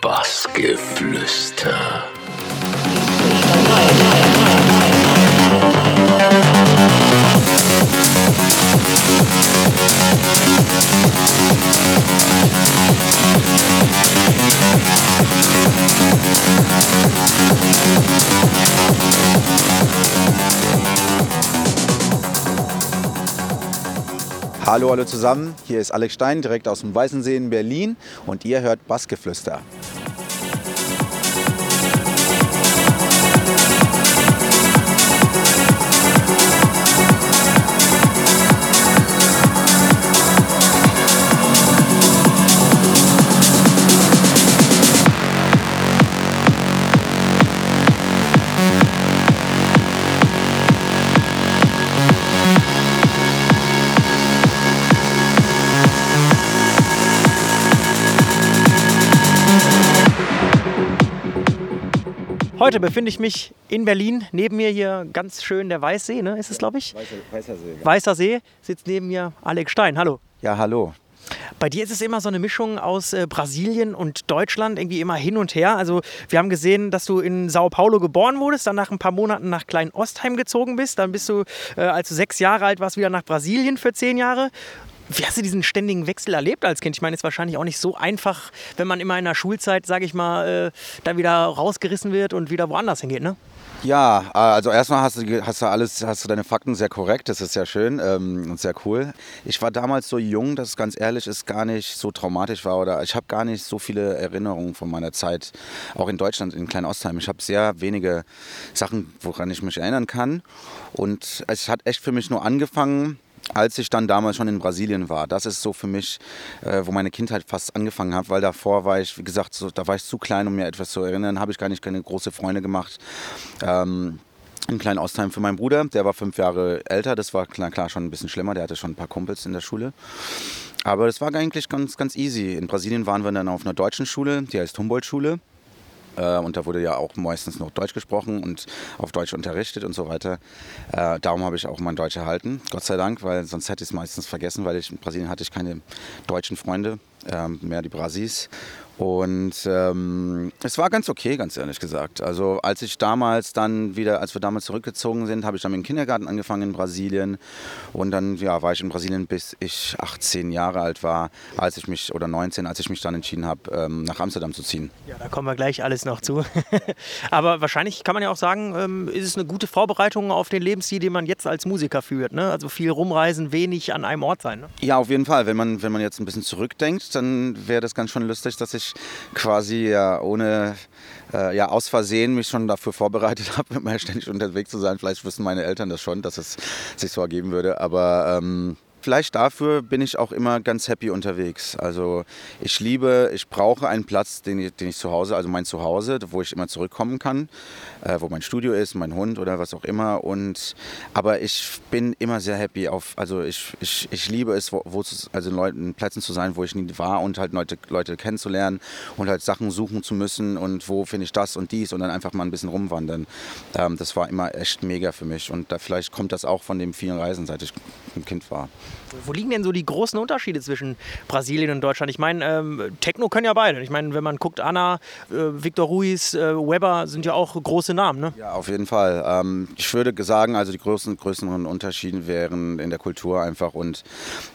Bassgeflüster. Hallo, hallo zusammen. Hier ist Alex Stein, direkt aus dem Weißensee in Berlin und ihr hört Bassgeflüster. Heute befinde ich mich in Berlin. Neben mir hier ganz schön der Weißsee, ne? ist es, glaube ich? Weißer, Weißer See. Weißer See sitzt neben mir Alex Stein. Hallo. Ja, hallo. Bei dir ist es immer so eine Mischung aus äh, Brasilien und Deutschland, irgendwie immer hin und her. Also wir haben gesehen, dass du in Sao Paulo geboren wurdest, dann nach ein paar Monaten nach Klein-Ostheim gezogen bist. Dann bist du, äh, als du sechs Jahre alt warst, wieder nach Brasilien für zehn Jahre. Wie hast du diesen ständigen Wechsel erlebt als Kind? Ich meine, es ist wahrscheinlich auch nicht so einfach, wenn man immer in der Schulzeit, sage ich mal, äh, da wieder rausgerissen wird und wieder woanders hingeht, ne? Ja, also erstmal hast du, hast du alles, hast du deine Fakten sehr korrekt, das ist sehr schön ähm, und sehr cool. Ich war damals so jung, dass es ganz ehrlich ist, gar nicht so traumatisch war oder ich habe gar nicht so viele Erinnerungen von meiner Zeit, auch in Deutschland, in Klein-Ostheim. Ich habe sehr wenige Sachen, woran ich mich erinnern kann und es hat echt für mich nur angefangen, als ich dann damals schon in Brasilien war. Das ist so für mich, äh, wo meine Kindheit fast angefangen hat, weil davor war ich, wie gesagt, so, da war ich zu klein, um mir etwas zu erinnern, habe ich gar nicht keine große Freunde gemacht. Ähm, in kleinen Ostheim für meinen Bruder, der war fünf Jahre älter, das war klar, klar schon ein bisschen schlimmer, der hatte schon ein paar Kumpels in der Schule. Aber das war eigentlich ganz, ganz easy. In Brasilien waren wir dann auf einer deutschen Schule, die heißt Humboldt-Schule. Äh, und da wurde ja auch meistens noch Deutsch gesprochen und auf Deutsch unterrichtet und so weiter. Äh, darum habe ich auch mein Deutsch erhalten, Gott sei Dank, weil sonst hätte ich es meistens vergessen, weil ich in Brasilien hatte ich keine deutschen Freunde, ähm, mehr die Brasis. Und ähm, es war ganz okay, ganz ehrlich gesagt. Also als ich damals dann wieder, als wir damals zurückgezogen sind, habe ich dann mit dem Kindergarten angefangen in Brasilien. Und dann ja, war ich in Brasilien, bis ich 18 Jahre alt war, als ich mich, oder 19, als ich mich dann entschieden habe, ähm, nach Amsterdam zu ziehen. Ja, da kommen wir gleich alles noch zu. Aber wahrscheinlich kann man ja auch sagen, ähm, ist es eine gute Vorbereitung auf den Lebensstil, den man jetzt als Musiker führt. Ne? Also viel rumreisen, wenig an einem Ort sein. Ne? Ja, auf jeden Fall. Wenn man, wenn man jetzt ein bisschen zurückdenkt, dann wäre das ganz schön lustig, dass ich quasi ja ohne äh, ja aus Versehen mich schon dafür vorbereitet habe, immer ständig unterwegs zu sein. Vielleicht wissen meine Eltern das schon, dass es sich so ergeben würde. Aber ähm, Vielleicht dafür bin ich auch immer ganz happy unterwegs. Also ich liebe, ich brauche einen Platz, den ich, den ich zu Hause, also mein Zuhause, wo ich immer zurückkommen kann, äh, wo mein Studio ist, mein Hund oder was auch immer. Und aber ich bin immer sehr happy auf, also ich, ich, ich liebe es, wo, wo also Leuten Plätzen zu sein, wo ich nie war und halt Leute, Leute kennenzulernen und halt Sachen suchen zu müssen und wo finde ich das und dies und dann einfach mal ein bisschen rumwandern. Ähm, das war immer echt mega für mich und da vielleicht kommt das auch von den vielen Reisen, seit ich ein Kind war. Wo liegen denn so die großen Unterschiede zwischen Brasilien und Deutschland? Ich meine, ähm, Techno können ja beide. Ich meine, wenn man guckt, Anna, äh, Victor Ruiz, äh, Weber sind ja auch große Namen. Ne? Ja, auf jeden Fall. Ähm, ich würde sagen, also die größten, größeren Unterschiede wären in der Kultur einfach und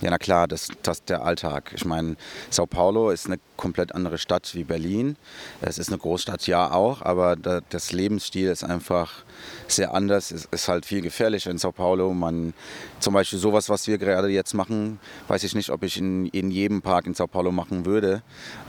ja, na klar, das, das der Alltag. Ich meine, Sao Paulo ist eine komplett andere Stadt wie Berlin. Es ist eine Großstadt, ja auch, aber da, das Lebensstil ist einfach sehr anders. Es ist halt viel gefährlicher in Sao Paulo. Man, zum Beispiel sowas, was wir gerade jetzt machen, weiß ich nicht, ob ich in, in jedem Park in Sao Paulo machen würde,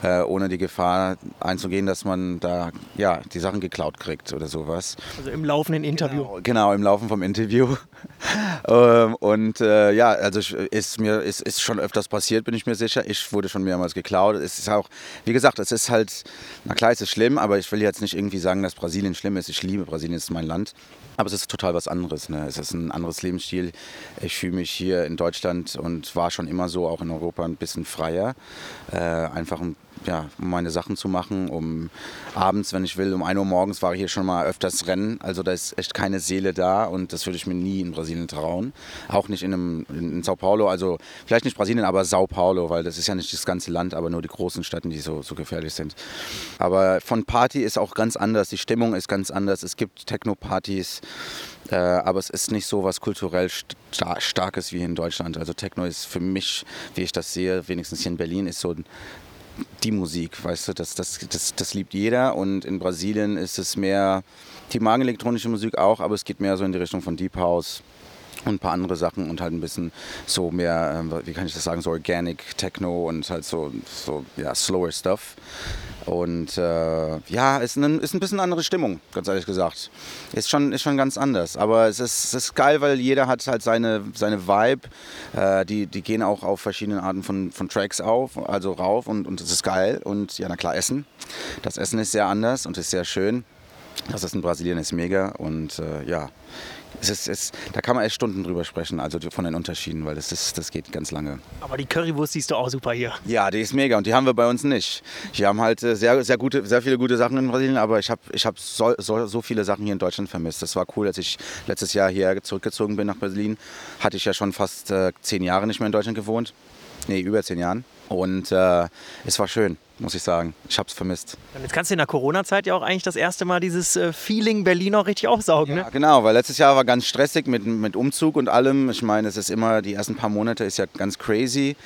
äh, ohne die Gefahr einzugehen, dass man da ja, die Sachen geklaut kriegt oder sowas. Also im laufenden Interview. Genau, genau im Laufen vom Interview. ähm, und äh, ja, also ist mir ist, ist schon öfters passiert, bin ich mir sicher. Ich wurde schon mehrmals geklaut. Es ist auch, wie gesagt, es ist halt, na klar, es ist schlimm, aber ich will jetzt nicht irgendwie sagen, dass Brasilien schlimm ist. Ich liebe Brasilien, es ist mein Land. Aber es ist total was anderes. Ne? Es ist ein anderes Lebensstil. Ich fühle mich hier in Deutschland und war schon immer so, auch in Europa, ein bisschen freier. Äh, einfach ein ja, um meine Sachen zu machen, um abends, wenn ich will, um 1 Uhr morgens war ich hier schon mal öfters rennen. Also da ist echt keine Seele da und das würde ich mir nie in Brasilien trauen. Auch nicht in, einem, in Sao Paulo, also vielleicht nicht Brasilien, aber Sao Paulo, weil das ist ja nicht das ganze Land, aber nur die großen Städte, die so, so gefährlich sind. Aber von Party ist auch ganz anders, die Stimmung ist ganz anders. Es gibt Techno-Partys, äh, aber es ist nicht so was kulturell sta Starkes wie in Deutschland. Also Techno ist für mich, wie ich das sehe, wenigstens hier in Berlin, ist so die Musik, weißt du, das, das, das, das liebt jeder. Und in Brasilien ist es mehr, die magen elektronische Musik auch, aber es geht mehr so in die Richtung von Deep House und ein paar andere Sachen und halt ein bisschen so mehr, äh, wie kann ich das sagen, so Organic Techno und halt so, so ja, slower Stuff. Und äh, ja, ist ein, ist ein bisschen andere Stimmung, ganz ehrlich gesagt. Ist schon, ist schon ganz anders. Aber es ist, es ist geil, weil jeder hat halt seine, seine Vibe. Äh, die, die gehen auch auf verschiedene Arten von, von Tracks auf, also rauf und, und es ist geil. Und ja, na klar, Essen. Das Essen ist sehr anders und ist sehr schön. Das ist in Brasilien ist mega und äh, ja, es ist, es, da kann man echt Stunden drüber sprechen, also von den Unterschieden, weil das, ist, das geht ganz lange. Aber die Currywurst siehst du auch super hier. Ja, die ist mega und die haben wir bei uns nicht. Wir haben halt äh, sehr, sehr, gute, sehr viele gute Sachen in Brasilien, aber ich habe ich hab so, so, so viele Sachen hier in Deutschland vermisst. Das war cool, als ich letztes Jahr hier zurückgezogen bin nach Berlin. Hatte ich ja schon fast äh, zehn Jahre nicht mehr in Deutschland gewohnt. Nee, über zehn Jahren. Und äh, es war schön muss ich sagen. Ich habe es vermisst. Jetzt kannst du in der Corona-Zeit ja auch eigentlich das erste Mal dieses äh, Feeling Berlin auch richtig aufsaugen. Ja, ne? genau, weil letztes Jahr war ganz stressig mit, mit Umzug und allem. Ich meine, es ist immer, die ersten paar Monate ist ja ganz crazy.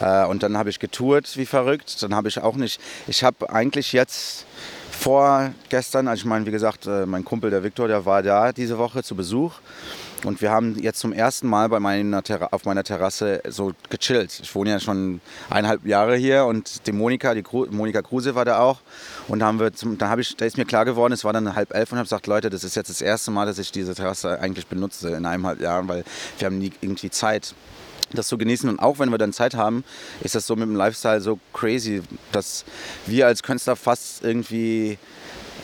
Äh, und dann habe ich getourt wie verrückt. Dann habe ich auch nicht, ich habe eigentlich jetzt vor gestern, also ich meine, wie gesagt, äh, mein Kumpel, der Viktor, der war da diese Woche zu Besuch. Und wir haben jetzt zum ersten Mal bei meiner auf meiner Terrasse so gechillt. Ich wohne ja schon eineinhalb Jahre hier und die Monika, die Gru Monika Kruse war da auch. Und da haben wir zum, dann habe ich, da ist mir klar geworden, es war dann halb elf und habe gesagt, Leute, das ist jetzt das erste Mal, dass ich diese Terrasse eigentlich benutze in eineinhalb Jahren, weil wir haben nie irgendwie Zeit das zu genießen. Und auch wenn wir dann Zeit haben, ist das so mit dem Lifestyle so crazy, dass wir als Künstler fast irgendwie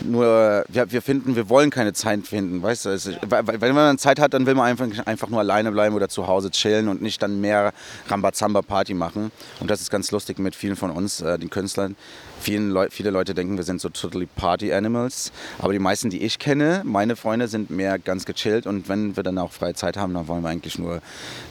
nur, wir, wir finden, wir wollen keine Zeit finden, weißt du? Also, wenn man Zeit hat, dann will man einfach, einfach nur alleine bleiben oder zu Hause chillen und nicht dann mehr Rambazamba-Party machen. Und das ist ganz lustig mit vielen von uns, äh, den Künstlern. Vielen Leu viele Leute denken, wir sind so totally Party Animals. Aber die meisten, die ich kenne, meine Freunde, sind mehr ganz gechillt. Und wenn wir dann auch freie Zeit haben, dann wollen wir eigentlich nur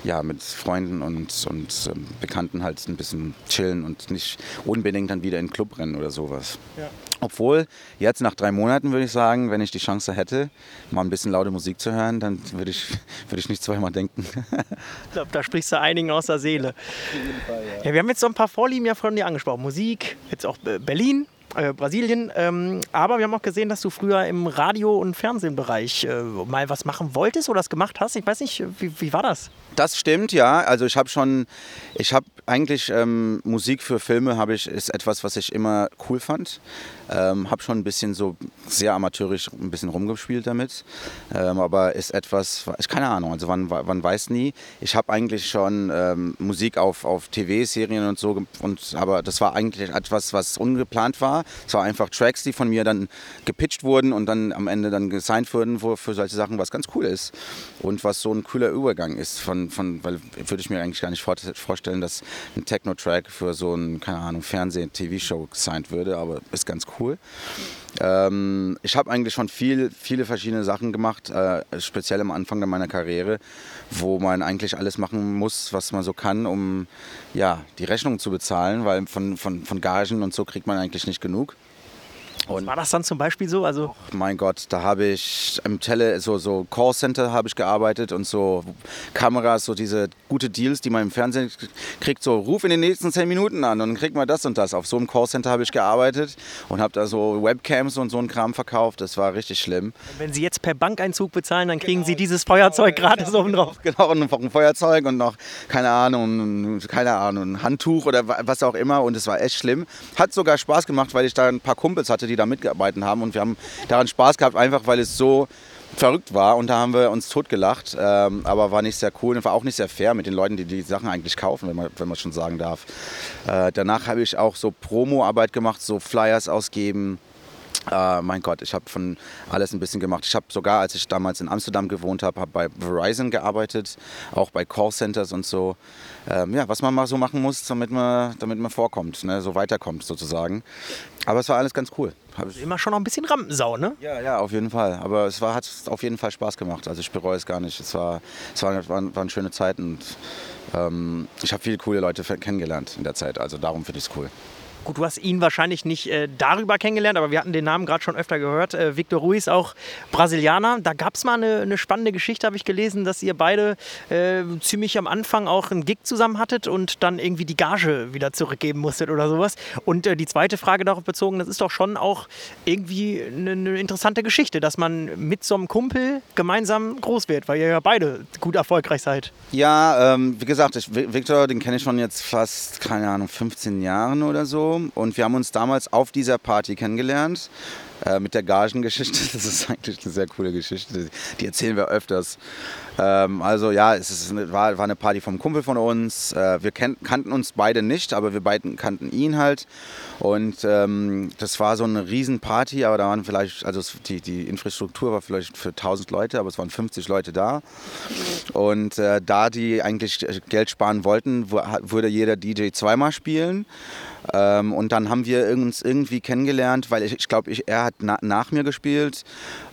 ja, mit Freunden und, und ähm, Bekannten halt ein bisschen chillen und nicht unbedingt dann wieder in den Club rennen oder sowas. Ja. Obwohl, jetzt nach drei Monaten würde ich sagen, wenn ich die Chance hätte, mal ein bisschen laute Musik zu hören, dann würde ich, würde ich nicht zweimal denken. ich glaube, da sprichst du einigen aus der Seele. Fall, ja. ja. wir haben jetzt so ein paar Vorlieben ja von dir angesprochen. Musik, jetzt auch Berlin, äh, Brasilien. Ähm, aber wir haben auch gesehen, dass du früher im Radio- und Fernsehbereich äh, mal was machen wolltest oder das gemacht hast. Ich weiß nicht, wie, wie war das? Das stimmt, ja. Also ich habe schon, ich habe eigentlich ähm, Musik für Filme habe ich ist etwas, was ich immer cool fand. Ähm, habe schon ein bisschen so sehr amateurisch ein bisschen rumgespielt damit, ähm, aber ist etwas, ich keine Ahnung. Also man, man weiß nie. Ich habe eigentlich schon ähm, Musik auf, auf TV-Serien und so und aber das war eigentlich etwas, was ungeplant war. Es war einfach Tracks, die von mir dann gepitcht wurden und dann am Ende dann gesigned wurden für, für solche Sachen, was ganz cool ist und was so ein cooler Übergang ist von, von weil würde ich mir eigentlich gar nicht vorstellen, dass ein Techno-Track für so ein, keine Ahnung, Fernseh-TV-Show gesigned würde, aber ist ganz cool. Ähm, ich habe eigentlich schon viel, viele verschiedene Sachen gemacht, äh, speziell am Anfang meiner Karriere, wo man eigentlich alles machen muss, was man so kann, um ja, die Rechnung zu bezahlen, weil von, von, von Gagen und so kriegt man eigentlich nicht genug. Und war das dann zum Beispiel so? Also oh mein Gott, da habe ich im Tele, so, so Callcenter habe ich gearbeitet und so Kameras, so diese gute Deals, die man im Fernsehen kriegt, so ruf in den nächsten zehn Minuten an und dann kriegt man das und das. Auf so einem Callcenter habe ich gearbeitet und habe da so Webcams und so einen Kram verkauft. Das war richtig schlimm. Und wenn Sie jetzt per Bankeinzug bezahlen, dann kriegen genau. Sie dieses Feuerzeug genau, gratis oben drauf. Genau, und noch ein Feuerzeug und noch, keine Ahnung, keine Ahnung, ein Handtuch oder was auch immer. Und es war echt schlimm. Hat sogar Spaß gemacht, weil ich da ein paar Kumpels hatte, die da mitgearbeitet haben. Und wir haben daran Spaß gehabt, einfach weil es so verrückt war. Und da haben wir uns totgelacht. Ähm, aber war nicht sehr cool und war auch nicht sehr fair mit den Leuten, die die Sachen eigentlich kaufen, wenn man, wenn man schon sagen darf. Äh, danach habe ich auch so Promo-Arbeit gemacht, so Flyers ausgeben. Uh, mein Gott, ich habe von alles ein bisschen gemacht. Ich habe sogar, als ich damals in Amsterdam gewohnt habe, hab bei Verizon gearbeitet, auch bei Callcenters und so. Ähm, ja, was man mal so machen muss, damit man, damit man vorkommt, ne? so weiterkommt sozusagen. Aber es war alles ganz cool. Also immer schon noch ein bisschen Rampensau, ne? Ja, ja, auf jeden Fall. Aber es war, hat auf jeden Fall Spaß gemacht. Also ich bereue es gar nicht. Es, war, es war, waren, waren schöne Zeiten und ähm, ich habe viele coole Leute kennengelernt in der Zeit. Also darum finde ich es cool. Gut, du hast ihn wahrscheinlich nicht äh, darüber kennengelernt, aber wir hatten den Namen gerade schon öfter gehört. Äh, Victor Ruiz, auch Brasilianer. Da gab es mal eine, eine, spannende Geschichte, habe ich gelesen, dass ihr beide äh, ziemlich am Anfang auch einen Gig zusammen hattet und dann irgendwie die Gage wieder zurückgeben musstet oder sowas. Und äh, die zweite Frage darauf bezogen, das ist doch schon auch irgendwie eine, eine interessante Geschichte, dass man mit so einem Kumpel gemeinsam groß wird, weil ihr ja beide gut erfolgreich seid. Ja, ähm, wie gesagt, ich, Victor, den kenne ich schon jetzt fast, keine Ahnung, 15 Jahren oder so. Und wir haben uns damals auf dieser Party kennengelernt. Äh, mit der Gagengeschichte. Das ist eigentlich eine sehr coole Geschichte. Die erzählen wir öfters. Ähm, also ja, es eine, war, war, eine Party vom Kumpel von uns. Äh, wir kannten uns beide nicht, aber wir beiden kannten ihn halt. Und ähm, das war so eine Riesenparty, aber da waren vielleicht, also die, die Infrastruktur war vielleicht für 1000 Leute, aber es waren 50 Leute da. Und äh, da die eigentlich Geld sparen wollten, würde jeder DJ zweimal spielen. Ähm, und dann haben wir uns irgendwie kennengelernt, weil ich, ich glaube, er hat na, nach mir gespielt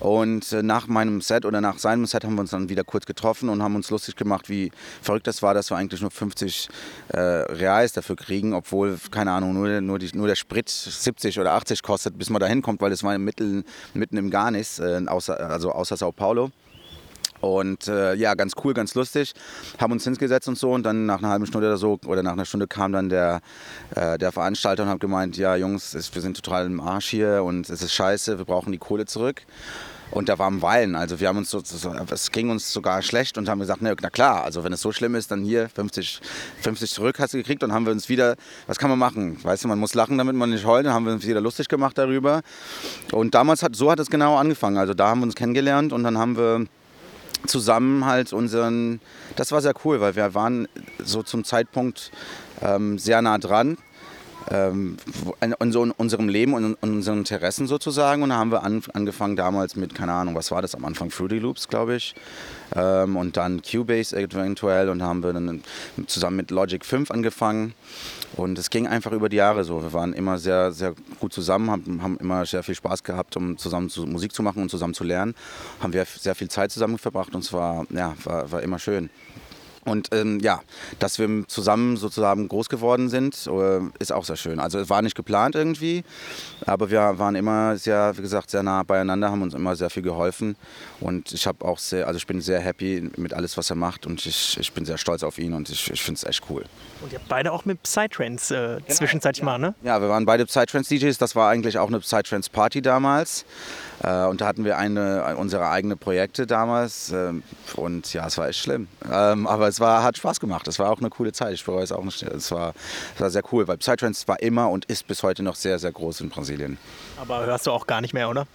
und äh, nach meinem Set oder nach seinem Set haben wir uns dann wieder kurz getroffen und haben uns lustig gemacht, wie verrückt das war, dass wir eigentlich nur 50 äh, Reais dafür kriegen, obwohl, keine Ahnung, nur, nur, die, nur der Sprit 70 oder 80 kostet, bis man da hinkommt, weil es war mitten, mitten im Garnis, äh, außer, also außer Sao Paulo. Und äh, ja, ganz cool, ganz lustig. Haben uns hingesetzt und so. Und dann nach einer halben Stunde oder so, oder nach einer Stunde kam dann der, äh, der Veranstalter und hat gemeint, ja Jungs, wir sind total im Arsch hier und es ist scheiße, wir brauchen die Kohle zurück. Und da war am Weinen. Also wir haben uns so, es ging uns sogar schlecht und haben gesagt, na, na klar, also wenn es so schlimm ist, dann hier 50, 50 zurück hast du gekriegt und haben wir uns wieder, was kann man machen? Weißt du, man muss lachen, damit man nicht heult. Dann haben wir uns wieder lustig gemacht darüber. Und damals hat, so hat es genau angefangen. Also da haben wir uns kennengelernt und dann haben wir zusammen halt unseren, das war sehr cool, weil wir waren so zum Zeitpunkt ähm, sehr nah dran ähm, in, in unserem Leben und in unseren Interessen sozusagen. Und da haben wir an, angefangen damals mit, keine Ahnung, was war das am Anfang? Fruity Loops, glaube ich. Ähm, und dann Cubase eventuell und haben wir dann zusammen mit Logic 5 angefangen. Und es ging einfach über die Jahre so. Wir waren immer sehr, sehr gut zusammen, haben, haben immer sehr viel Spaß gehabt, um zusammen zu, Musik zu machen und zusammen zu lernen. Haben wir sehr viel Zeit zusammen verbracht und es war, ja, war, war immer schön. Und ähm, ja, dass wir zusammen sozusagen groß geworden sind, äh, ist auch sehr schön. Also es war nicht geplant irgendwie, aber wir waren immer sehr, wie gesagt, sehr nah beieinander, haben uns immer sehr viel geholfen. Und ich habe auch sehr, also ich bin sehr happy mit alles, was er macht und ich, ich bin sehr stolz auf ihn und ich, ich finde es echt cool. Und ihr habt beide auch mit Psytrance äh, genau, zwischenzeitlich ja. mal, ne? Ja, wir waren beide Psytrance-DJs. Das war eigentlich auch eine Psytrance-Party damals. Äh, und da hatten wir eine, unsere eigenen Projekte damals. Äh, und ja, es war echt schlimm. Ähm, aber es war, hat Spaß gemacht. Es war auch eine coole Zeit. Ich bereue es auch nicht. Es war, es war sehr cool, weil Psytrance war immer und ist bis heute noch sehr, sehr groß in Brasilien. Aber hörst du auch gar nicht mehr, oder?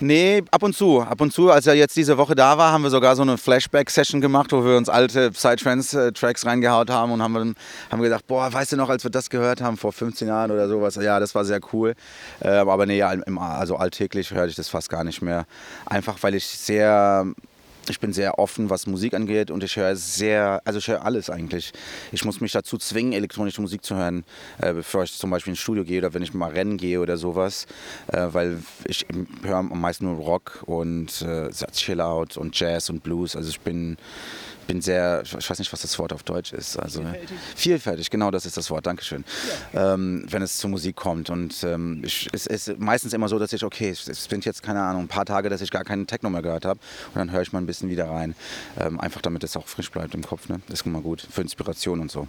Nee, ab und zu. Ab und zu, als er jetzt diese Woche da war, haben wir sogar so eine Flashback-Session gemacht, wo wir uns alte Psytrance-Tracks reingehaut haben und haben, haben gedacht, boah, weißt du noch, als wir das gehört haben vor 15 Jahren oder sowas, ja, das war sehr cool. Äh, aber nee, also alltäglich höre ich das fast gar nicht mehr. Einfach, weil ich sehr ich bin sehr offen, was Musik angeht und ich höre sehr, also ich höre alles eigentlich. Ich muss mich dazu zwingen, elektronische Musik zu hören, äh, bevor ich zum Beispiel ins Studio gehe oder wenn ich mal rennen gehe oder sowas, äh, weil ich höre am meisten nur Rock und äh, Chill Out und Jazz und Blues. Also ich bin bin sehr, ich weiß nicht, was das Wort auf Deutsch ist. Also vielfältig, vielfältig genau das ist das Wort, Dankeschön. Ja. Ähm, wenn es zur Musik kommt. Und ähm, ich, es ist meistens immer so, dass ich, okay, es sind jetzt, keine Ahnung, ein paar Tage, dass ich gar keinen Techno mehr gehört habe. Und dann höre ich mal ein bisschen wieder rein. Ähm, einfach damit es auch frisch bleibt im Kopf. Ne? Das ist immer gut für Inspiration und so.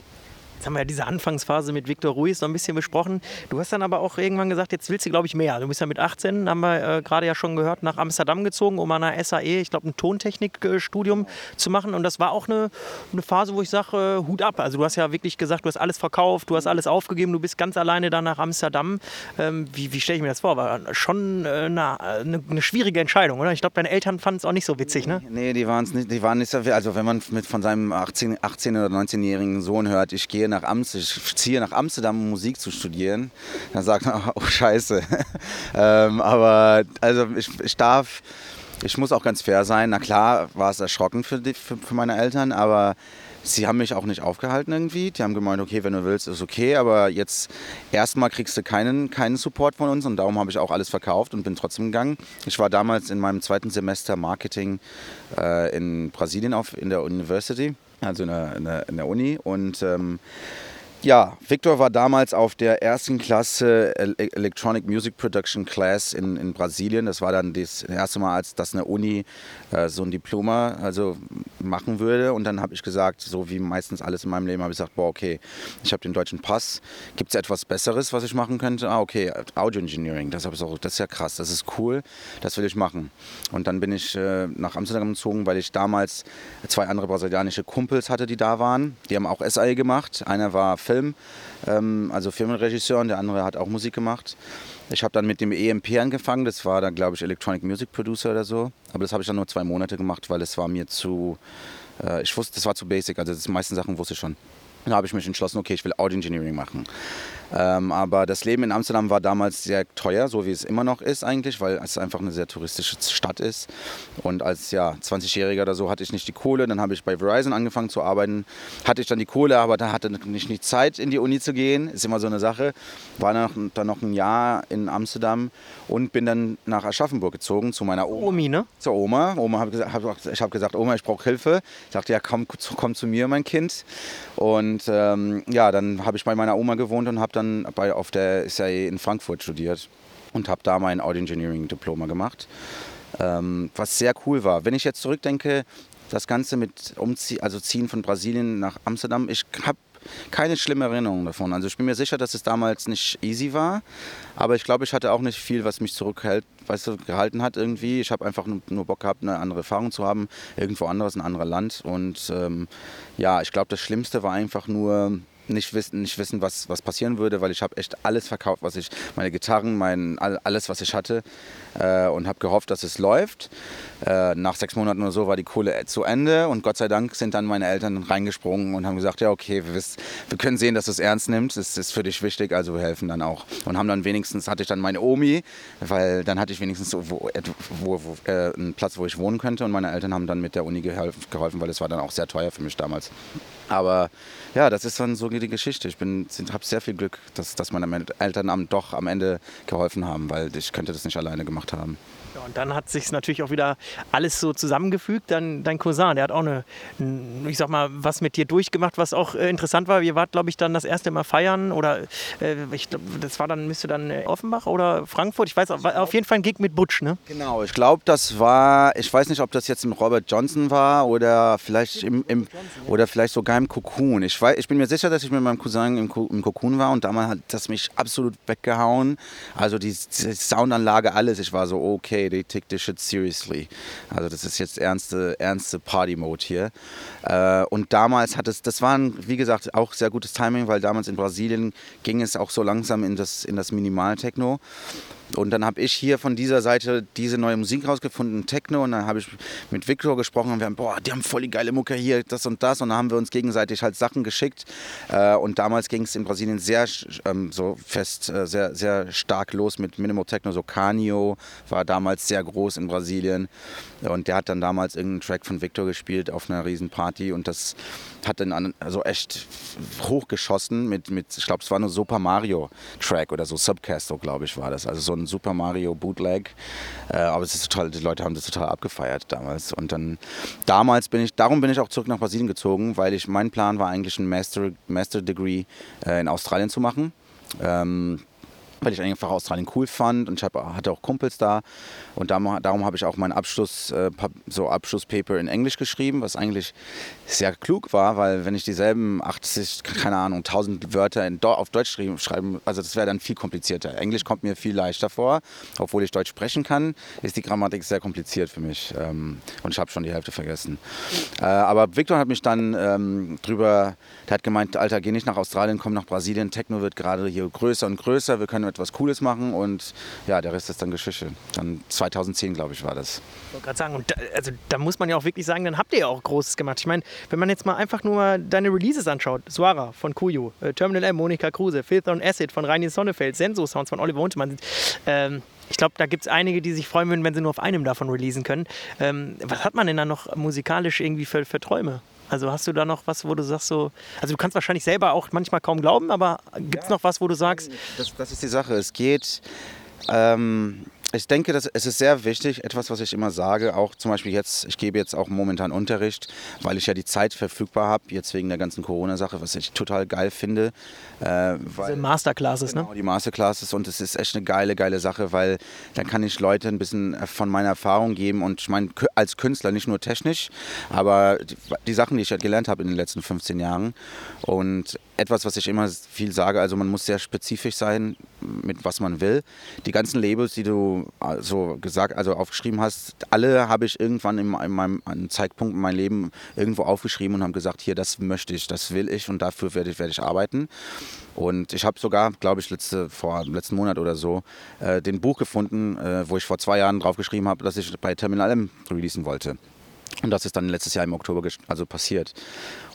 Jetzt haben wir ja diese Anfangsphase mit Victor Ruiz noch ein bisschen besprochen. Du hast dann aber auch irgendwann gesagt, jetzt willst du, glaube ich, mehr. Du bist ja mit 18, haben wir äh, gerade ja schon gehört, nach Amsterdam gezogen, um an einer SAE, ich glaube, ein Tontechnikstudium zu machen. Und das war auch eine, eine Phase, wo ich sage, äh, Hut ab. Also du hast ja wirklich gesagt, du hast alles verkauft, du hast alles aufgegeben, du bist ganz alleine dann nach Amsterdam. Ähm, wie wie stelle ich mir das vor? War schon äh, eine, eine, eine, schwierige Entscheidung, oder? Ich glaube, deine Eltern fanden es auch nicht so witzig, ne? Nee, die, waren's nicht, die waren nicht so, also wenn man mit von seinem 18, 18 oder 19-jährigen Sohn hört, ich gehe nach Amsterdam, ziehe nach Amsterdam, um Musik zu studieren, dann sagt man, oh scheiße. ähm, aber also ich, ich darf, ich muss auch ganz fair sein. Na klar war es erschrockend für, die, für, für meine Eltern, aber sie haben mich auch nicht aufgehalten irgendwie. Die haben gemeint, okay, wenn du willst, ist okay, aber jetzt erstmal kriegst du keinen, keinen Support von uns und darum habe ich auch alles verkauft und bin trotzdem gegangen. Ich war damals in meinem zweiten Semester Marketing äh, in Brasilien auf, in der University, also in der, in der, Uni. Und ähm, ja, Victor war damals auf der ersten Klasse Electronic Music Production Class in, in Brasilien. Das war dann das erste Mal, als das eine Uni äh, so ein Diploma also machen würde. Und dann habe ich gesagt, so wie meistens alles in meinem Leben, habe ich gesagt, boah, okay, ich habe den deutschen Pass. Gibt es etwas Besseres, was ich machen könnte? Ah, okay, Audio Engineering. Das, auch, das ist ja krass, das ist cool, das will ich machen. Und dann bin ich äh, nach Amsterdam gezogen, weil ich damals zwei andere brasilianische Kumpels hatte, die da waren. Die haben auch SAE gemacht. Einer war Film, ähm, also Filmregisseur und der andere hat auch Musik gemacht. Ich habe dann mit dem EMP angefangen, das war dann, glaube ich, Electronic Music Producer oder so. Aber das habe ich dann nur zwei Monate gemacht, weil es war mir zu, äh, ich wusste, das war zu basic, also die meisten Sachen wusste ich schon. Da habe ich mich entschlossen, okay, ich will Audio Engineering machen. Ähm, aber das Leben in Amsterdam war damals sehr teuer, so wie es immer noch ist eigentlich, weil es einfach eine sehr touristische Stadt ist. Und als ja, 20-Jähriger oder so hatte ich nicht die Kohle. Dann habe ich bei Verizon angefangen zu arbeiten. Hatte ich dann die Kohle, aber da hatte ich nicht Zeit, in die Uni zu gehen. Ist immer so eine Sache. War dann, dann noch ein Jahr in Amsterdam und bin dann nach Aschaffenburg gezogen zu meiner Oma. Omi, ne? Zur Oma. Oma hab, hab, ich habe gesagt, Oma, ich brauche Hilfe. Ich sagte, ja, komm, komm zu mir, mein Kind. Und ähm, ja, dann habe ich bei meiner Oma gewohnt und habe dann bei, auf der SAE in Frankfurt studiert und habe da mein Audio Engineering Diploma gemacht. Ähm, was sehr cool war. Wenn ich jetzt zurückdenke, das Ganze mit Umziehen, also Ziehen von Brasilien nach Amsterdam, ich habe keine schlimme Erinnerung davon. Also ich bin mir sicher, dass es damals nicht easy war, aber ich glaube, ich hatte auch nicht viel, was mich zurückhält, weißt du, gehalten hat irgendwie. Ich habe einfach nur Bock gehabt, eine andere Erfahrung zu haben, irgendwo anderes, ein anderes Land. Und ähm, ja, ich glaube, das Schlimmste war einfach nur nicht wissen, nicht wissen was, was passieren würde, weil ich habe echt alles verkauft, was ich, meine Gitarren, mein, alles, was ich hatte äh, und habe gehofft, dass es läuft. Äh, nach sechs Monaten oder so war die Kohle zu Ende und Gott sei Dank sind dann meine Eltern reingesprungen und haben gesagt, ja okay, wir, wissen, wir können sehen, dass du es ernst nimmst, es ist für dich wichtig, also wir helfen dann auch. Und haben dann wenigstens, hatte ich dann meine Omi, weil dann hatte ich wenigstens so, wo, wo, wo, äh, einen Platz, wo ich wohnen könnte und meine Eltern haben dann mit der Uni geholfen, weil es war dann auch sehr teuer für mich damals. Aber ja, das ist dann so die Geschichte. Ich habe sehr viel Glück, dass, dass meine Eltern doch am Ende geholfen haben, weil ich könnte das nicht alleine gemacht haben. Und dann hat sich natürlich auch wieder alles so zusammengefügt. Dann dein Cousin, der hat auch eine, ich sag mal, was mit dir durchgemacht, was auch äh, interessant war. Ihr wart, glaube ich, dann das erste Mal feiern oder äh, ich glaube, das war dann, müsste dann äh, Offenbach oder Frankfurt. Ich weiß, auf jeden Fall ein Gig mit Butch, ne? Genau, ich glaube, das war, ich weiß nicht, ob das jetzt im Robert Johnson war oder vielleicht im, im oder vielleicht sogar im Cocoon. Ich, weiß, ich bin mir sicher, dass ich mit meinem Cousin im, im Cocoon war und damals hat das mich absolut weggehauen. Also die, die Soundanlage, alles. Ich war so, okay they take this shit seriously. Also das ist jetzt ernste, ernste Party-Mode hier. Äh, und damals hat es, das war, wie gesagt, auch sehr gutes Timing, weil damals in Brasilien ging es auch so langsam in das, in das Minimal-Techno. Und dann habe ich hier von dieser Seite diese neue Musik rausgefunden, Techno. Und dann habe ich mit Victor gesprochen und wir haben, boah, die haben voll die geile Mucke hier, das und das. Und dann haben wir uns gegenseitig halt Sachen geschickt. Äh, und damals ging es in Brasilien sehr ähm, so fest, äh, sehr, sehr stark los mit Minimal Techno. So Canio war damals sehr groß in Brasilien. Und der hat dann damals irgendeinen Track von Victor gespielt auf einer riesen Party. Und das hat dann also echt hochgeschossen mit, mit ich glaube, es war nur Super Mario Track oder so, Subcasto, glaube ich, war das. Also so ein Super Mario Bootleg. Äh, aber es ist total, die Leute haben das total abgefeiert damals. Und dann, damals bin ich, darum bin ich auch zurück nach Brasilien gezogen, weil ich, mein Plan war eigentlich ein Master, Master Degree äh, in Australien zu machen. Ähm, weil ich einfach Australien cool fand und ich hab, hatte auch Kumpels da und darum, darum habe ich auch mein Abschluss, äh, so Abschlusspaper in Englisch geschrieben, was eigentlich sehr klug war, weil wenn ich dieselben 80, keine Ahnung, 1000 Wörter in, auf Deutsch schreiben, also das wäre dann viel komplizierter. Englisch kommt mir viel leichter vor, obwohl ich Deutsch sprechen kann, ist die Grammatik sehr kompliziert für mich ähm, und ich habe schon die Hälfte vergessen. Äh, aber Victor hat mich dann ähm, drüber, der hat gemeint, Alter, geh nicht nach Australien, komm nach Brasilien, Techno wird gerade hier größer und größer, wir können etwas Cooles machen und ja, der Rest ist dann Geschichte. Dann 2010, glaube ich, war das. Ich wollte gerade sagen, und da, also, da muss man ja auch wirklich sagen, dann habt ihr ja auch Großes gemacht. Ich meine, wenn man jetzt mal einfach nur deine Releases anschaut, Suara von Kuyu, äh, Terminal M, Monika Kruse, Filth on Acid von Reini Sonnefeld, Senso Sounds von Oliver Untermann, ähm, ich glaube, da gibt es einige, die sich freuen würden, wenn sie nur auf einem davon releasen können. Ähm, was hat man denn da noch musikalisch irgendwie für, für Träume? Also hast du da noch was, wo du sagst so, also du kannst wahrscheinlich selber auch manchmal kaum glauben, aber gibt es ja, noch was, wo du sagst? Das, das ist die Sache. Es geht, ähm, ich denke, dass es ist sehr wichtig, etwas, was ich immer sage, auch zum Beispiel jetzt, ich gebe jetzt auch momentan Unterricht, weil ich ja die Zeit verfügbar habe, jetzt wegen der ganzen Corona-Sache, was ich total geil finde. Äh, weil, Masterclasses, genau, ne? die Masterclasses und es ist echt eine geile, geile Sache, weil dann kann ich Leute ein bisschen von meiner Erfahrung geben und ich meine, als Künstler nicht nur technisch, aber die, die Sachen, die ich halt gelernt habe in den letzten 15 Jahren und etwas, was ich immer viel sage, also man muss sehr spezifisch sein, mit was man will. Die ganzen Labels, die du also gesagt, also aufgeschrieben hast, alle habe ich irgendwann in, in meinem einem Zeitpunkt in meinem Leben irgendwo aufgeschrieben und habe gesagt, hier, das möchte ich, das will ich und dafür werde ich, werde ich arbeiten. Und ich habe sogar, glaube ich, letzte, vor letzten Monat oder so, äh, den Buch gefunden, äh, wo ich vor zwei Jahren draufgeschrieben habe, dass ich bei Terminal M releasen wollte. Und das ist dann letztes Jahr im Oktober also passiert.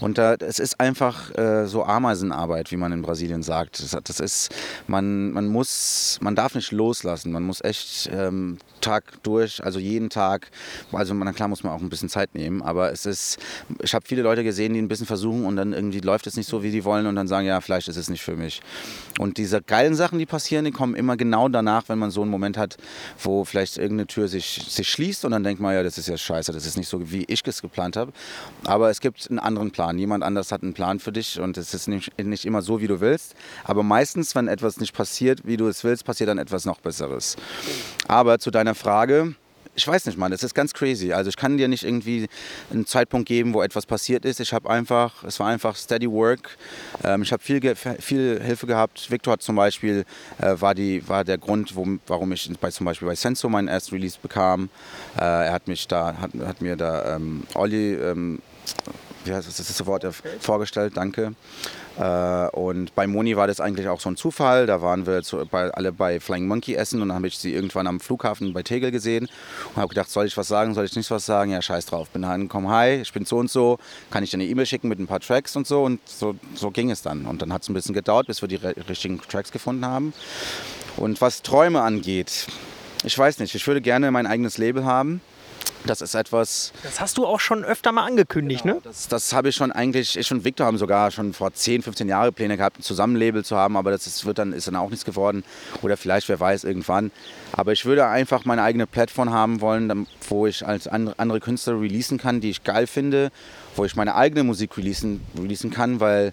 Und äh, es ist einfach äh, so Ameisenarbeit, wie man in Brasilien sagt. Das, das, ist, man, man muss, man darf nicht loslassen. Man muss echt ähm, Tag durch, also jeden Tag, also man, klar muss man auch ein bisschen Zeit nehmen, aber es ist, ich habe viele Leute gesehen, die ein bisschen versuchen und dann irgendwie läuft es nicht so, wie die wollen und dann sagen, ja, vielleicht ist es nicht für mich. Und diese geilen Sachen, die passieren, die kommen immer genau danach, wenn man so einen Moment hat, wo vielleicht irgendeine Tür sich, sich schließt und dann denkt man, ja, das ist ja scheiße, das ist nicht so, wie ich es geplant habe. Aber es gibt einen anderen Plan. Jemand anders hat einen Plan für dich und es ist nicht, nicht immer so, wie du willst. Aber meistens, wenn etwas nicht passiert, wie du es willst, passiert dann etwas noch Besseres. Aber zu deiner Frage, ich weiß nicht, Mann, das ist ganz crazy. Also ich kann dir nicht irgendwie einen Zeitpunkt geben, wo etwas passiert ist. Ich habe einfach, es war einfach steady work. Ähm, ich habe viel, viel Hilfe gehabt. Victor hat zum Beispiel, äh, war, die, war der Grund, warum ich bei, zum Beispiel bei Senso meinen erst Release bekam. Äh, er hat mich da, hat, hat mir da ähm, Olli, ähm, heißt das, ist Wort, vorgestellt, danke. Äh, und bei Moni war das eigentlich auch so ein Zufall. Da waren wir zu, bei, alle bei Flying Monkey essen und dann habe ich sie irgendwann am Flughafen bei Tegel gesehen und habe gedacht, soll ich was sagen, soll ich nicht was sagen? Ja, scheiß drauf. Bin angekommen, hi, ich bin so und so, kann ich dir eine E-Mail schicken mit ein paar Tracks und so und so, so ging es dann. Und dann hat es ein bisschen gedauert, bis wir die richtigen Tracks gefunden haben. Und was Träume angeht, ich weiß nicht, ich würde gerne mein eigenes Label haben. Das ist etwas. Das hast du auch schon öfter mal angekündigt, genau, ne? Das, das habe ich schon eigentlich, ich und Victor haben sogar schon vor 10, 15 Jahren Pläne gehabt, ein Zusammenlabel zu haben, aber das ist, wird dann, ist dann auch nichts geworden. Oder vielleicht, wer weiß, irgendwann. Aber ich würde einfach meine eigene Plattform haben wollen, wo ich als andere Künstler releasen kann, die ich geil finde, wo ich meine eigene Musik releasen, releasen kann, weil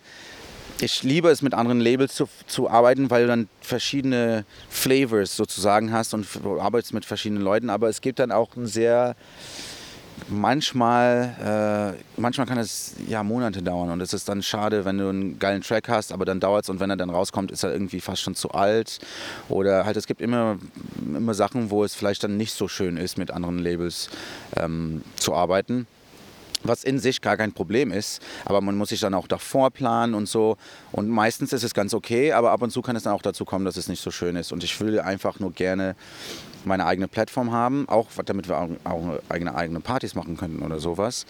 ich liebe es, mit anderen Labels zu, zu arbeiten, weil du dann verschiedene Flavors sozusagen hast und arbeitest mit verschiedenen Leuten. Aber es gibt dann auch ein sehr, manchmal, äh, manchmal kann es ja Monate dauern und es ist dann schade, wenn du einen geilen Track hast, aber dann dauert es und wenn er dann rauskommt, ist er irgendwie fast schon zu alt. Oder halt, es gibt immer, immer Sachen, wo es vielleicht dann nicht so schön ist, mit anderen Labels ähm, zu arbeiten was in sich gar kein Problem ist. Aber man muss sich dann auch davor planen und so. Und meistens ist es ganz okay, aber ab und zu kann es dann auch dazu kommen, dass es nicht so schön ist. Und ich will einfach nur gerne meine eigene Plattform haben, auch damit wir auch eigene, eigene Partys machen könnten oder sowas.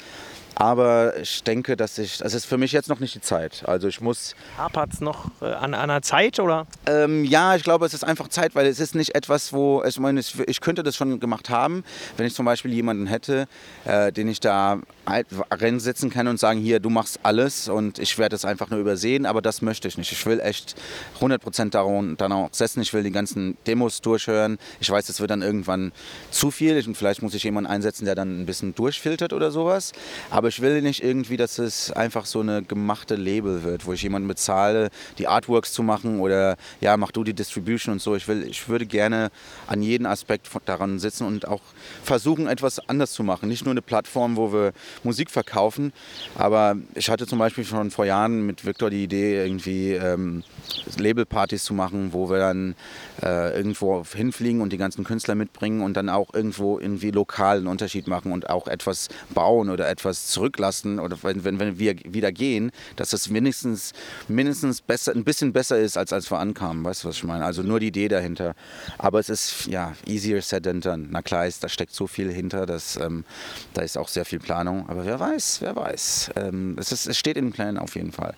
Aber ich denke, dass ich, es ist für mich jetzt noch nicht die Zeit. Also ich muss. Hapert es noch äh, an, an einer Zeit oder? Ähm, ja, ich glaube, es ist einfach Zeit, weil es ist nicht etwas, wo ich meine, ich könnte das schon gemacht haben, wenn ich zum Beispiel jemanden hätte, äh, den ich da reinsetzen kann und sagen, hier, du machst alles und ich werde es einfach nur übersehen, aber das möchte ich nicht. Ich will echt 100% daran, dann auch setzen. Ich will die ganzen Demos durchhören. Ich weiß, es wird dann irgendwann zu viel und vielleicht muss ich jemanden einsetzen, der dann ein bisschen durchfiltert oder sowas. Aber ich will nicht irgendwie, dass es einfach so eine gemachte Label wird, wo ich jemanden bezahle, die Artworks zu machen oder ja, mach du die Distribution und so. Ich, will, ich würde gerne an jedem Aspekt daran sitzen und auch versuchen, etwas anders zu machen. Nicht nur eine Plattform, wo wir Musik verkaufen, aber ich hatte zum Beispiel schon vor Jahren mit Victor die Idee, irgendwie ähm, Labelpartys zu machen, wo wir dann äh, irgendwo hinfliegen und die ganzen Künstler mitbringen und dann auch irgendwo irgendwie lokal einen Unterschied machen und auch etwas bauen oder etwas zurücklassen oder wenn, wenn, wenn wir wieder gehen, dass das mindestens, mindestens besser, ein bisschen besser ist, als als wir ankamen. Weißt du, was ich meine? Also nur die Idee dahinter. Aber es ist ja easier said than done. Na klar, ist, da steckt so viel hinter, dass ähm, da ist auch sehr viel Planung. Aber wer weiß, wer weiß. Ähm, es, ist, es steht in den Plänen auf jeden Fall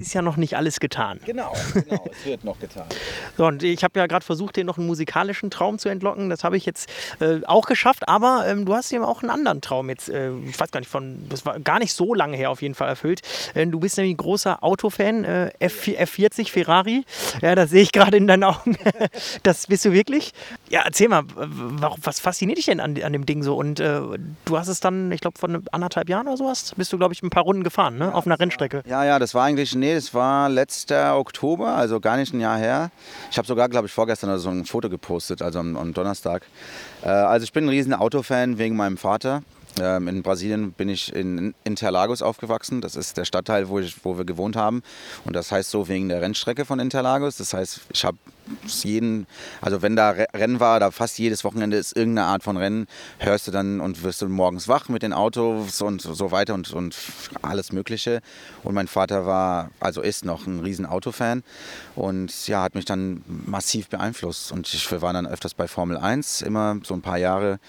ist ja noch nicht alles getan. Genau, genau, es wird noch getan. So, und ich habe ja gerade versucht, dir noch einen musikalischen Traum zu entlocken. Das habe ich jetzt äh, auch geschafft, aber ähm, du hast dir auch einen anderen Traum jetzt, äh, ich weiß gar nicht, von, das war gar nicht so lange her auf jeden Fall erfüllt. Äh, du bist nämlich ein großer Autofan, äh, F, F40 Ferrari. Ja, das sehe ich gerade in deinen Augen. das bist du wirklich. Ja, erzähl mal, was fasziniert dich denn an, an dem Ding so? Und äh, du hast es dann, ich glaube, von anderthalb Jahren oder sowas, bist du, glaube ich, ein paar Runden gefahren, ne? auf einer Rennstrecke. Ja, ja, das war eigentlich eigentlich, nee, das war letzter Oktober, also gar nicht ein Jahr her. Ich habe sogar, glaube ich, vorgestern so ein Foto gepostet, also am, am Donnerstag. Äh, also ich bin ein riesen Autofan wegen meinem Vater. Ähm, in Brasilien bin ich in Interlagos aufgewachsen. Das ist der Stadtteil, wo, ich, wo wir gewohnt haben. Und das heißt so wegen der Rennstrecke von Interlagos. Das heißt, ich habe jeden, also wenn da Rennen war, da fast jedes Wochenende ist irgendeine Art von Rennen, hörst du dann und wirst du morgens wach mit den Autos und so weiter und, und alles Mögliche. Und mein Vater war, also ist noch ein riesen Autofan und ja, hat mich dann massiv beeinflusst. Und ich, wir waren dann öfters bei Formel 1, immer so ein paar Jahre.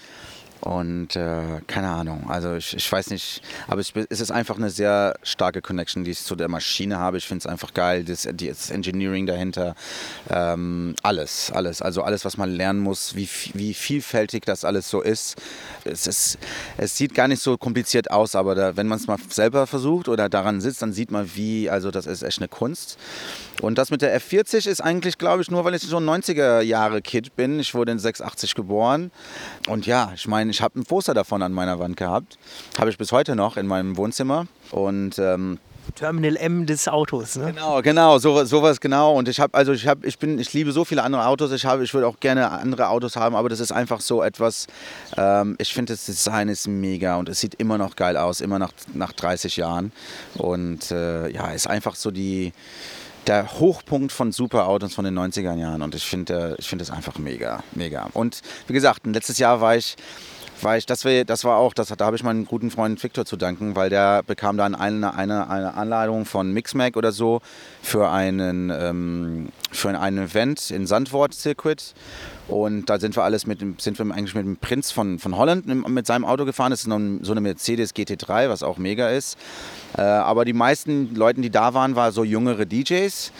Und äh, keine Ahnung, also ich, ich weiß nicht, aber ich, es ist einfach eine sehr starke Connection, die ich zu der Maschine habe. Ich finde es einfach geil, das, das Engineering dahinter, ähm, alles, alles. Also alles, was man lernen muss, wie, wie vielfältig das alles so ist. Es, ist, es sieht gar nicht so kompliziert aus, aber da, wenn man es mal selber versucht oder daran sitzt, dann sieht man, wie, also das ist echt eine Kunst. Und das mit der F40 ist eigentlich, glaube ich, nur weil ich so ein 90er-Jahre-Kid bin. Ich wurde in 86 geboren. Und ja, ich meine, ich habe ein Poster davon an meiner Wand gehabt. Habe ich bis heute noch in meinem Wohnzimmer. Und ähm, Terminal M des Autos, ne? Genau, genau, so, sowas genau. Und ich habe, also ich habe, ich bin, ich liebe so viele andere Autos. Ich habe, ich würde auch gerne andere Autos haben, aber das ist einfach so etwas. Ähm, ich finde das Design ist mega und es sieht immer noch geil aus, immer nach, nach 30 Jahren. Und äh, ja, ist einfach so die der Hochpunkt von Superautos von den 90er Jahren und ich finde ich find das einfach mega, mega. Und wie gesagt, letztes Jahr war ich war ich, das, das war auch, das, da habe ich meinen guten Freund Victor zu danken, weil der bekam dann eine, eine, eine Anladung von Mixmag oder so für einen, ähm, für ein Event in Sandwort Circuit. Und da sind wir alles mit sind wir eigentlich mit dem Prinz von, von Holland mit seinem Auto gefahren. Das ist so eine Mercedes GT3, was auch mega ist. Äh, aber die meisten Leute, die da waren, waren so jüngere DJs.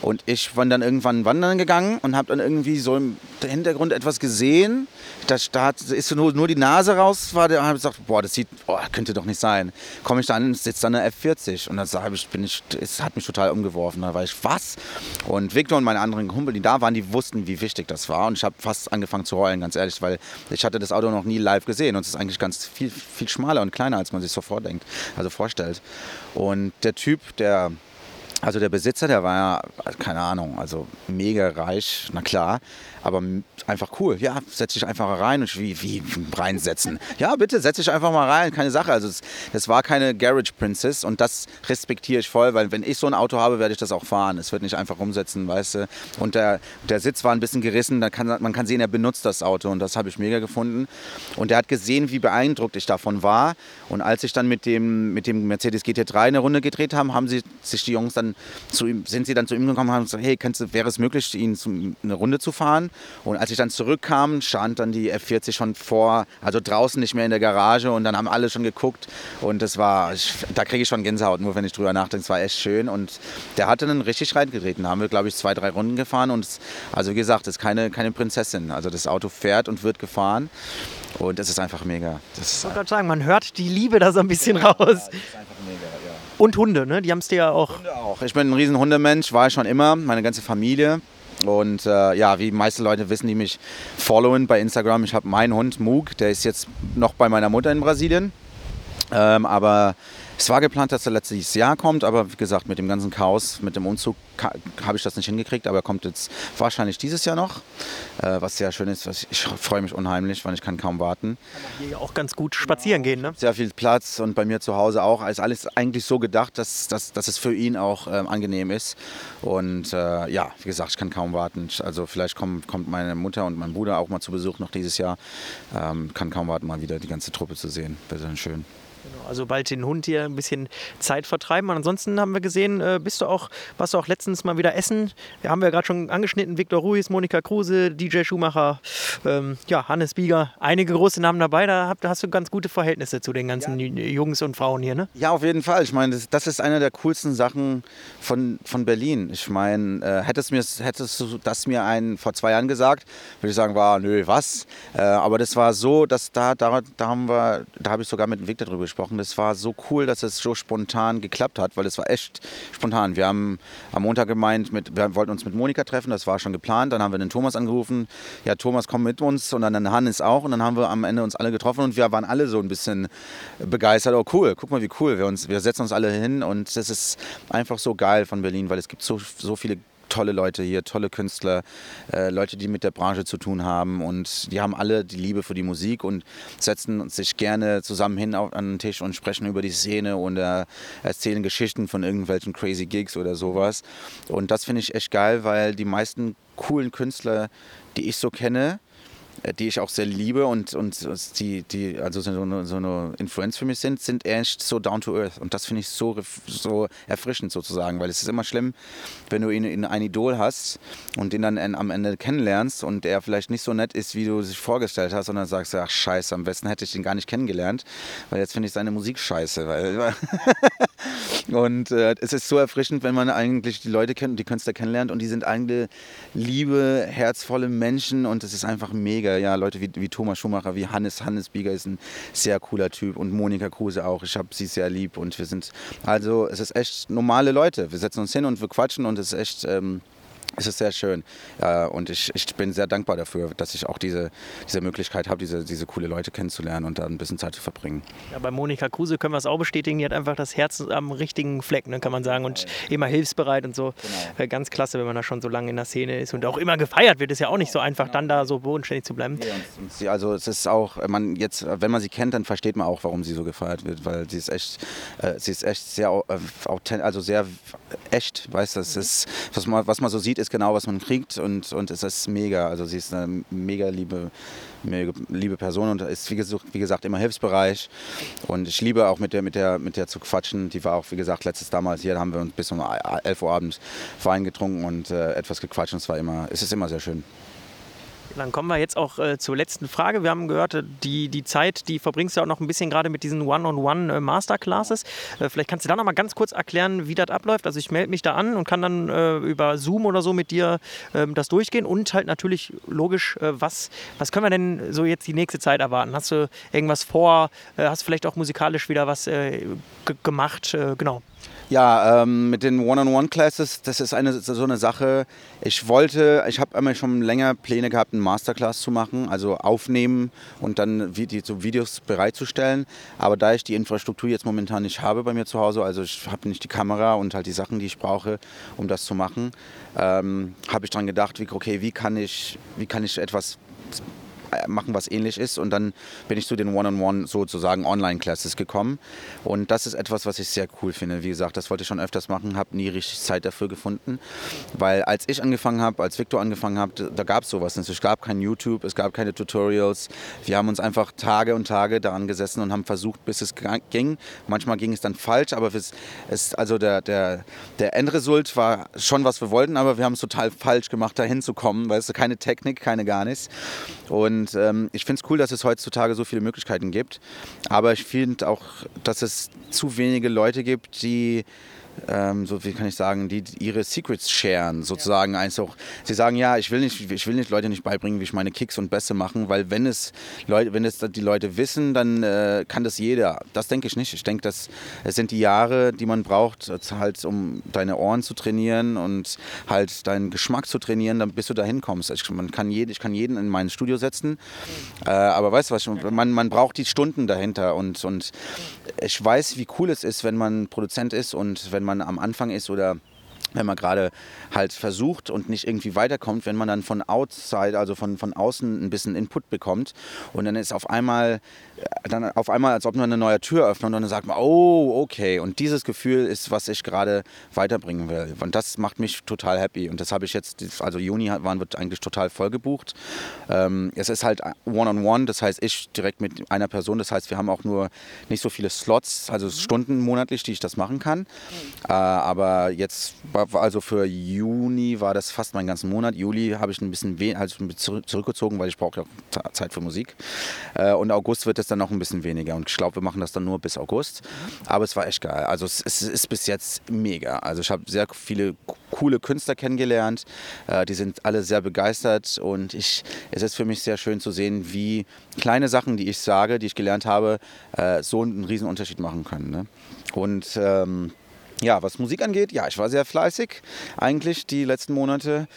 Und ich bin dann irgendwann wandern gegangen und habe dann irgendwie so im Hintergrund etwas gesehen. Da, ist nur, nur die Nase raus, war der, habe ich gesagt, boah, das sieht, boah, könnte doch nicht sein. Komme ich da an, sitzt da eine F40 und dann habe ich, bin ich, es hat mich total umgeworfen. Da war ich, was? Und Victor und meine anderen Kumpel, die da waren, die wussten, wie wichtig das war. Und ich habe fast angefangen zu heulen, ganz ehrlich, weil ich hatte das Auto noch nie live gesehen und es ist eigentlich ganz viel, viel schmaler und kleiner, als man sich so vordenkt, also vorstellt. Und der Typ, der also der Besitzer, der war ja, keine Ahnung, also mega reich, na klar, aber einfach cool. Ja, setz dich einfach rein und wie, wie reinsetzen. Ja, bitte, setz dich einfach mal rein, keine Sache. Also das war keine Garage Princess und das respektiere ich voll, weil wenn ich so ein Auto habe, werde ich das auch fahren. Es wird nicht einfach rumsetzen, weißt du. Und der, der Sitz war ein bisschen gerissen, da kann, man kann sehen, er benutzt das Auto und das habe ich mega gefunden. Und er hat gesehen, wie beeindruckt ich davon war. Und als ich dann mit dem, mit dem Mercedes GT3 eine Runde gedreht habe, haben sie sich die Jungs dann zu ihm, sind sie dann zu ihm gekommen und haben gesagt, hey, kannst, wäre es möglich, ihn zum, eine Runde zu fahren? Und als ich dann zurückkam, stand dann die F40 schon vor, also draußen nicht mehr in der Garage und dann haben alle schon geguckt und das war, ich, da kriege ich schon Gänsehaut, nur wenn ich drüber nachdenke, es war echt schön und der hatte dann richtig reingetreten, da haben wir glaube ich zwei, drei Runden gefahren und es, also wie gesagt, das ist keine, keine Prinzessin, also das Auto fährt und wird gefahren und das ist einfach mega. Das ich wollte gerade sagen, man hört die Liebe da so ein bisschen raus. Ja, das ist einfach mega, ja. Und Hunde, ne? Die haben es dir ja auch. Hunde auch. Ich bin ein riesen Hundemensch, war ich schon immer, meine ganze Familie. Und äh, ja, wie die meisten Leute wissen, die mich followen bei Instagram, ich habe meinen Hund Moog, der ist jetzt noch bei meiner Mutter in Brasilien. Ähm, aber Es war geplant, dass er letztes Jahr kommt, aber wie gesagt, mit dem ganzen Chaos, mit dem Umzug habe ich das nicht hingekriegt, aber er kommt jetzt wahrscheinlich dieses Jahr noch, äh, was sehr schön ist. Ich freue mich unheimlich, weil ich kann kaum warten. Kann man hier auch ganz gut spazieren gehen, ne? Sehr viel Platz und bei mir zu Hause auch. Ist alles eigentlich so gedacht, dass, dass, dass es für ihn auch ähm, angenehm ist. Und äh, ja, wie gesagt, ich kann kaum warten. Also vielleicht kommt, kommt meine Mutter und mein Bruder auch mal zu Besuch noch dieses Jahr. Ähm, kann kaum warten, mal wieder die ganze Truppe zu sehen. Wäre dann schön. Genau, also bald den Hund hier ein bisschen Zeit vertreiben. Und ansonsten haben wir gesehen, äh, bist du auch, warst du auch letztens mal wieder essen. Wir haben ja gerade schon angeschnitten, Viktor Ruiz, Monika Kruse, DJ Schumacher, ähm, ja, Hannes Bieger, einige große Namen dabei. Da hast du ganz gute Verhältnisse zu den ganzen ja. Jungs und Frauen hier, ne? Ja, auf jeden Fall. Ich meine, das, das, ist eine der coolsten Sachen von, von Berlin. Ich meine, äh, hättest, mir, hättest du das mir einen vor zwei Jahren gesagt, würde ich sagen, war, nö, was? Äh, aber das war so, dass da, da, da haben wir, da habe ich sogar mit dem Victor drüber gesprochen. Das war so cool, dass es so spontan geklappt hat, weil es war echt spontan. Wir haben am Montag gemeint, mit, wir wollten uns mit Monika treffen, das war schon geplant. Dann haben wir den Thomas angerufen. Ja, Thomas, komm mit uns. Und dann den Hannes auch. Und dann haben wir am Ende uns alle getroffen und wir waren alle so ein bisschen begeistert. Oh, cool, guck mal, wie cool. Wir, uns, wir setzen uns alle hin und das ist einfach so geil von Berlin, weil es gibt so, so viele tolle Leute hier, tolle Künstler, äh, Leute, die mit der Branche zu tun haben und die haben alle die Liebe für die Musik und setzen sich gerne zusammen hin auf, an den Tisch und sprechen über die Szene und äh, erzählen Geschichten von irgendwelchen crazy Gigs oder sowas. Und das finde ich echt geil, weil die meisten coolen Künstler, die ich so kenne, die ich auch sehr liebe und, und die, die also so eine, so eine Influenz für mich sind, sind echt so down to earth. Und das finde ich so, so erfrischend sozusagen, weil es ist immer schlimm, wenn du ihn in ein Idol hast und den dann am Ende kennenlernst und er vielleicht nicht so nett ist, wie du sich vorgestellt hast, sondern sagst, ach scheiße, am besten hätte ich ihn gar nicht kennengelernt, weil jetzt finde ich seine Musik scheiße. Und äh, es ist so erfrischend, wenn man eigentlich die Leute kennt, die Künstler kennenlernt und die sind eigentlich liebe, herzvolle Menschen und es ist einfach mega Bieger, ja, Leute wie, wie Thomas Schumacher, wie Hannes. Hannes Bieger ist ein sehr cooler Typ und Monika Kruse auch. Ich habe sie sehr lieb und wir sind, also es ist echt normale Leute. Wir setzen uns hin und wir quatschen und es ist echt. Ähm, es ist sehr schön äh, und ich, ich bin sehr dankbar dafür, dass ich auch diese, diese Möglichkeit habe, diese, diese coole Leute kennenzulernen und da ein bisschen Zeit zu verbringen. Ja, bei Monika Kruse können wir es auch bestätigen, die hat einfach das Herz am richtigen Fleck, ne, kann man sagen, und immer hilfsbereit und so. Genau. Äh, ganz klasse, wenn man da schon so lange in der Szene ist und auch immer gefeiert wird. Ist ja auch nicht so einfach, genau. dann da so bodenständig zu bleiben. Ja, sie, also es ist auch, man jetzt, wenn man sie kennt, dann versteht man auch, warum sie so gefeiert wird, weil sie ist echt, äh, sie ist echt sehr äh, authentisch, also sehr echt, weißt du, mhm. was man, was man so sieht, ist genau, was man kriegt und, und es ist mega. Also sie ist eine mega liebe, mega liebe Person und ist wie gesagt, wie gesagt immer hilfsbereich. Und ich liebe auch mit der, mit, der, mit der zu quatschen. Die war auch, wie gesagt, letztes damals hier, da haben wir uns bis um 11 Uhr abends Wein getrunken und äh, etwas gequatscht und es war immer, es ist immer sehr schön. Dann kommen wir jetzt auch äh, zur letzten Frage. Wir haben gehört, äh, die, die Zeit, die verbringst du auch noch ein bisschen gerade mit diesen One-on-One-Masterclasses. Äh, äh, vielleicht kannst du da noch mal ganz kurz erklären, wie das abläuft. Also ich melde mich da an und kann dann äh, über Zoom oder so mit dir ähm, das durchgehen und halt natürlich logisch, äh, was, was können wir denn so jetzt die nächste Zeit erwarten? Hast du irgendwas vor? hast du vielleicht auch musikalisch wieder was gemacht? genau. Ja, ähm, mit den One-on-One-Classes, das ist eine, so eine Sache. Ich wollte, ich habe einmal schon länger Pläne gehabt, einen Masterclass zu machen, also aufnehmen und dann die, so Videos bereitzustellen. Aber da ich die Infrastruktur jetzt momentan nicht habe bei mir zu Hause, also ich habe nicht die Kamera und halt die Sachen, die ich brauche, um das zu machen, ähm, habe ich daran gedacht, wie, okay, wie kann ich, wie kann ich etwas machen, was ähnlich ist. Und dann bin ich zu den One-on-One sozusagen Online-Classes gekommen. Und das ist etwas, was ich sehr cool finde. Wie gesagt, das wollte ich schon öfters machen, habe nie richtig Zeit dafür gefunden. Weil als ich angefangen habe, als Victor angefangen hat, da gab es sowas nicht. Es gab kein YouTube, es gab keine Tutorials. Wir haben uns einfach Tage und Tage daran gesessen und haben versucht, bis es ging. Manchmal ging es dann falsch, aber es, es, also der, der, der Endresult war schon, was wir wollten, aber wir haben es total falsch gemacht, da hinzukommen. Weißt du, keine Technik, keine gar nichts. Und und ähm, ich finde es cool, dass es heutzutage so viele Möglichkeiten gibt. Aber ich finde auch, dass es zu wenige Leute gibt, die ähm, so wie kann ich sagen, die ihre Secrets sharen, sozusagen. Ja. Einfach, sie sagen, ja, ich will nicht, ich will nicht Leute nicht beibringen, wie ich meine Kicks und Bässe machen, weil wenn es Leute, wenn es die Leute wissen, dann äh, kann das jeder. Das denke ich nicht. Ich denke, dass es sind die Jahre, die man braucht, halt um deine Ohren zu trainieren und halt deinen Geschmack zu trainieren, dann bis du da hinkommst. Ich, man kann jede, ich kann jeden in mein Studio setzen, äh, aber weißt du was, man, man braucht die Stunden dahinter und, und ich weiß, wie cool es ist, wenn man Produzent ist und wenn man am Anfang ist oder wenn man gerade halt versucht und nicht irgendwie weiterkommt, wenn man dann von outside, also von, von außen ein bisschen Input bekommt und dann ist auf einmal, dann auf einmal, als ob man eine neue Tür öffnet und dann sagt man, oh, okay. Und dieses Gefühl ist, was ich gerade weiterbringen will. Und das macht mich total happy. Und das habe ich jetzt, also Juni waren wird eigentlich total voll gebucht. Ähm, es ist halt One-on-One, -on -one, das heißt ich direkt mit einer Person. Das heißt, wir haben auch nur nicht so viele Slots, also Stunden monatlich, die ich das machen kann. Äh, aber jetzt also für Juni war das fast meinen ganzen Monat. Juli habe ich ein bisschen also zurückgezogen, weil ich brauche ja Zeit für Musik. Äh, und August wird es dann noch ein bisschen weniger. Und ich glaube, wir machen das dann nur bis August. Aber es war echt geil. Also es, es ist bis jetzt mega. Also ich habe sehr viele coole Künstler kennengelernt. Äh, die sind alle sehr begeistert. Und ich, es ist für mich sehr schön zu sehen, wie kleine Sachen, die ich sage, die ich gelernt habe, äh, so einen riesen Unterschied machen können. Ne? Und ähm, ja, was Musik angeht, ja, ich war sehr fleißig eigentlich die letzten Monate.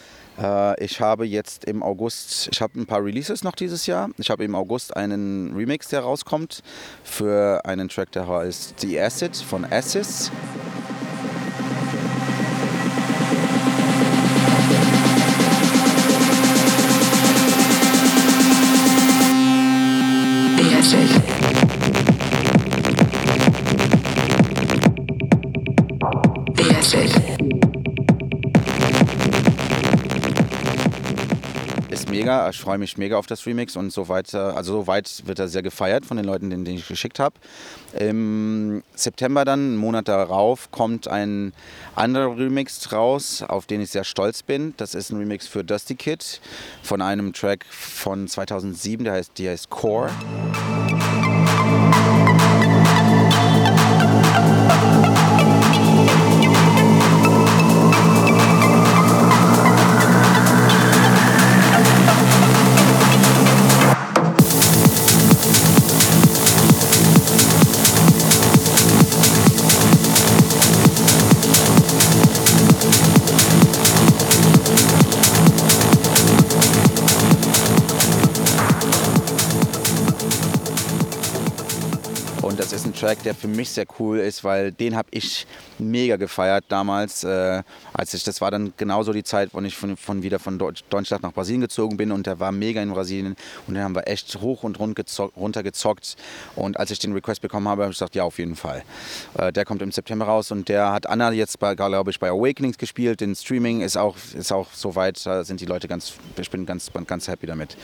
Äh, ich habe jetzt im August, ich habe ein paar Releases noch dieses Jahr. Ich habe im August einen Remix, der rauskommt für einen Track, der heißt The Acid von Assis. The Acid. Mega, ich freue mich mega auf das Remix und so weiter. Also so weit wird er sehr gefeiert von den Leuten, denen, ich geschickt habe. Im September dann, einen Monat darauf, kommt ein anderer Remix raus, auf den ich sehr stolz bin. Das ist ein Remix für Dusty Kid von einem Track von 2007, der heißt, der heißt Core. Track, der für mich sehr cool ist, weil den habe ich mega gefeiert damals, äh, als ich, das war dann genauso die Zeit, wo ich von, von wieder von Deutschland nach Brasilien gezogen bin und der war mega in Brasilien und den haben wir echt hoch und runter gezockt und als ich den Request bekommen habe, habe ich gesagt, ja auf jeden Fall. Äh, der kommt im September raus und der hat Anna jetzt glaube ich, bei Awakenings gespielt, den Streaming ist auch, ist auch soweit, da sind die Leute ganz, ich bin ganz, ganz happy damit.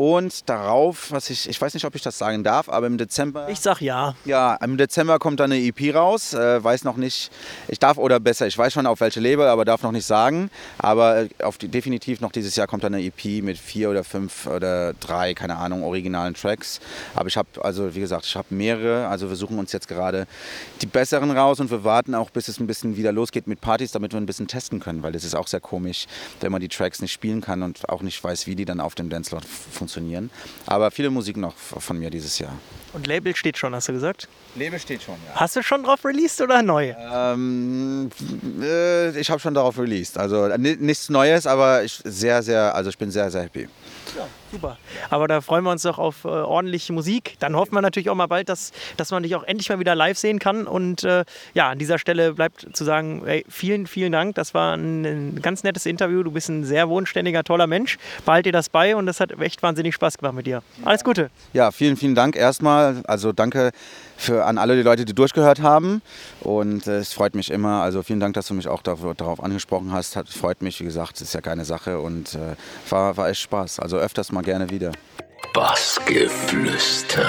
Und darauf, was ich, ich weiß nicht, ob ich das sagen darf, aber im Dezember. Ich sag ja. Ja, im Dezember kommt dann eine EP raus. Äh, weiß noch nicht, ich darf oder besser, ich weiß schon auf welche Label, aber darf noch nicht sagen. Aber äh, auf die, definitiv noch dieses Jahr kommt dann eine EP mit vier oder fünf oder drei, keine Ahnung, originalen Tracks. Aber ich habe, also wie gesagt, ich habe mehrere. Also wir suchen uns jetzt gerade die besseren raus und wir warten auch, bis es ein bisschen wieder losgeht mit Partys, damit wir ein bisschen testen können, weil das ist auch sehr komisch, wenn man die Tracks nicht spielen kann und auch nicht weiß, wie die dann auf dem Dancefloor funktionieren. Aber viele Musik noch von mir dieses Jahr. Und Label steht schon, hast du gesagt? Label steht schon, ja. Hast du schon drauf released oder neu? Ähm, äh, ich habe schon darauf released. Also nichts Neues, aber ich sehr, sehr, also ich bin sehr, sehr happy. Ja, super. Aber da freuen wir uns doch auf äh, ordentliche Musik. Dann hoffen wir natürlich auch mal bald, dass, dass man dich auch endlich mal wieder live sehen kann. Und äh, ja, an dieser Stelle bleibt zu sagen, ey, vielen, vielen Dank. Das war ein, ein, ganz nettes Interview. Du bist ein sehr wohnständiger, toller Mensch. Behalt dir das bei und das hat echt wahnsinnig Spaß gemacht mit dir. Alles Gute. Ja, vielen, vielen Dank erstmal. Also danke für, an alle die Leute, die durchgehört haben. Und äh, es freut mich immer. Also vielen Dank, dass du mich auch dafür, darauf angesprochen hast. Hat, freut mich, wie gesagt, es ist ja keine Sache und äh, war, war echt Spaß. Also öfters mal gerne wieder. Bassgeflüster.